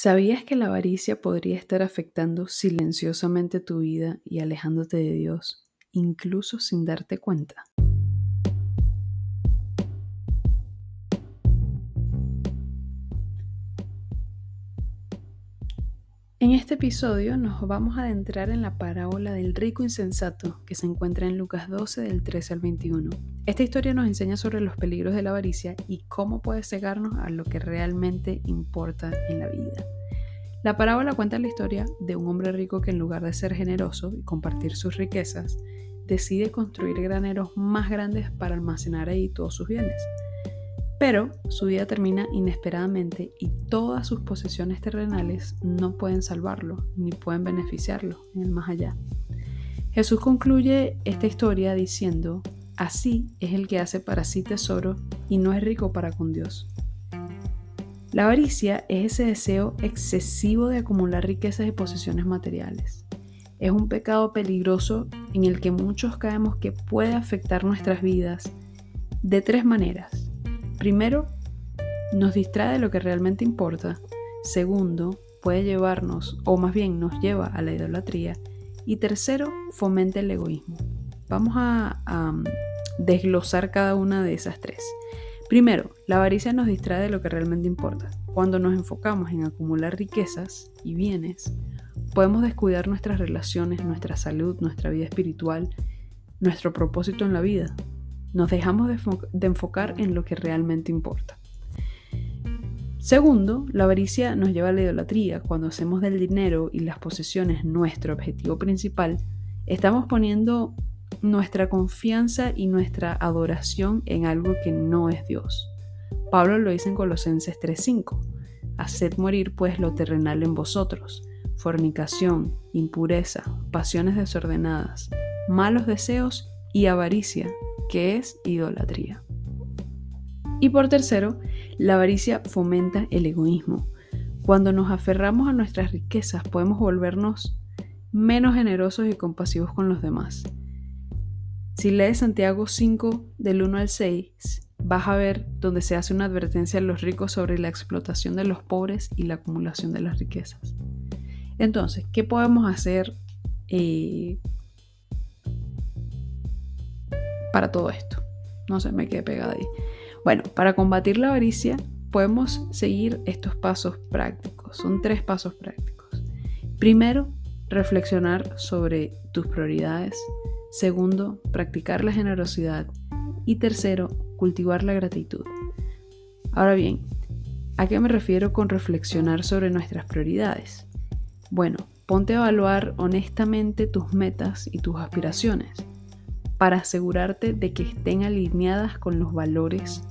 ¿Sabías que la avaricia podría estar afectando silenciosamente tu vida y alejándote de Dios, incluso sin darte cuenta? En este episodio nos vamos a adentrar en la parábola del rico insensato que se encuentra en Lucas 12 del 13 al 21. Esta historia nos enseña sobre los peligros de la avaricia y cómo puede cegarnos a lo que realmente importa en la vida. La parábola cuenta la historia de un hombre rico que en lugar de ser generoso y compartir sus riquezas, decide construir graneros más grandes para almacenar ahí todos sus bienes. Pero su vida termina inesperadamente y todas sus posesiones terrenales no pueden salvarlo ni pueden beneficiarlo en el más allá. Jesús concluye esta historia diciendo, así es el que hace para sí tesoro y no es rico para con Dios. La avaricia es ese deseo excesivo de acumular riquezas y posesiones materiales. Es un pecado peligroso en el que muchos caemos que puede afectar nuestras vidas de tres maneras. Primero, nos distrae de lo que realmente importa. Segundo, puede llevarnos, o más bien nos lleva a la idolatría. Y tercero, fomenta el egoísmo. Vamos a, mm, desglosar cada una de esas tres. Primero, la avaricia nos distrae de lo que realmente importa. Cuando nos enfocamos en acumular riquezas y bienes, podemos descuidar nuestras relaciones, nuestra salud, nuestra vida espiritual, nuestro propósito en la vida nos dejamos de, enfocar en lo que realmente importa. Segundo, la avaricia nos lleva a la idolatría. Cuando hacemos del dinero y las posesiones nuestro objetivo principal, estamos poniendo nuestra confianza y nuestra adoración en algo que no es Dios. Pablo lo dice en Colosenses 3:5. Haced morir pues lo terrenal en vosotros, fornicación, impureza, pasiones desordenadas, malos deseos y avaricia, que es idolatría. Y por tercero, la avaricia fomenta el egoísmo. Cuando nos aferramos a nuestras riquezas podemos volvernos menos generosos y compasivos con los demás. Si lees Santiago 5 del 1 al 6, vas a ver donde se hace una advertencia a los ricos sobre la explotación de los pobres y la acumulación de las riquezas. Entonces, ¿qué podemos hacer eh, para todo esto. No se me quede pegada ahí. Bueno, para combatir la avaricia podemos seguir estos pasos prácticos. Son tres pasos prácticos. Primero, reflexionar sobre tus prioridades. Segundo, practicar la generosidad. Y tercero, cultivar la gratitud. Ahora bien, ¿a qué me refiero con reflexionar sobre nuestras prioridades? Bueno, ponte a evaluar honestamente tus metas y tus aspiraciones para asegurarte de que estén alineadas con los valores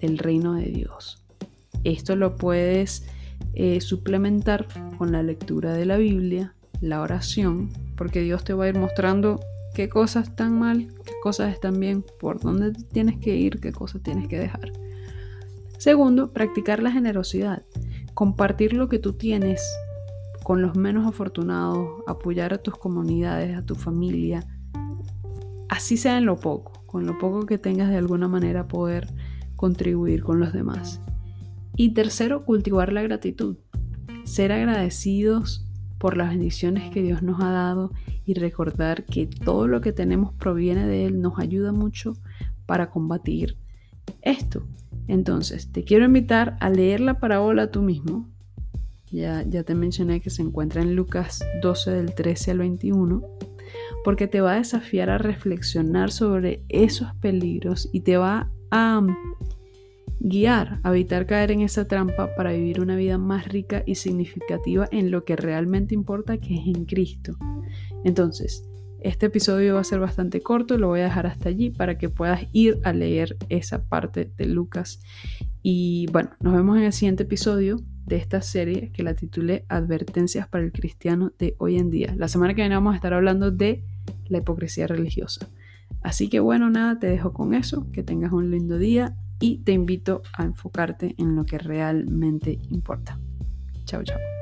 del reino de Dios. Esto lo puedes eh, suplementar con la lectura de la Biblia, la oración, porque Dios te va a ir mostrando qué cosas están mal, qué cosas están bien, por dónde tienes que ir, qué cosas tienes que dejar. Segundo, practicar la generosidad, compartir lo que tú tienes con los menos afortunados, apoyar a tus comunidades, a tu familia, así sea en lo poco, con lo poco que tengas de alguna manera poder contribuir con los demás. Y tercero, cultivar la gratitud, ser agradecidos por las bendiciones que Dios nos ha dado y recordar que todo lo que tenemos proviene de Él, nos ayuda mucho para combatir esto. Entonces, te quiero invitar a leer la parábola tú mismo. Ya, te mencioné que se encuentra en Lucas 12 del 13 al 21 porque te va a desafiar a reflexionar sobre esos peligros y te va a guiar a evitar caer en esa trampa para vivir una vida más rica y significativa en lo que realmente importa, que es en Cristo. Entonces, este episodio va a ser bastante corto, lo voy a dejar hasta allí para que puedas ir a leer esa parte de Lucas. Y bueno, nos vemos en el siguiente episodio de esta serie que la titulé Advertencias para el cristiano de hoy en día. La semana que viene vamos a estar hablando de la hipocresía religiosa. Así que bueno, nada, te dejo con eso, que tengas un lindo día y te invito a enfocarte en lo que realmente importa. Chao, chao.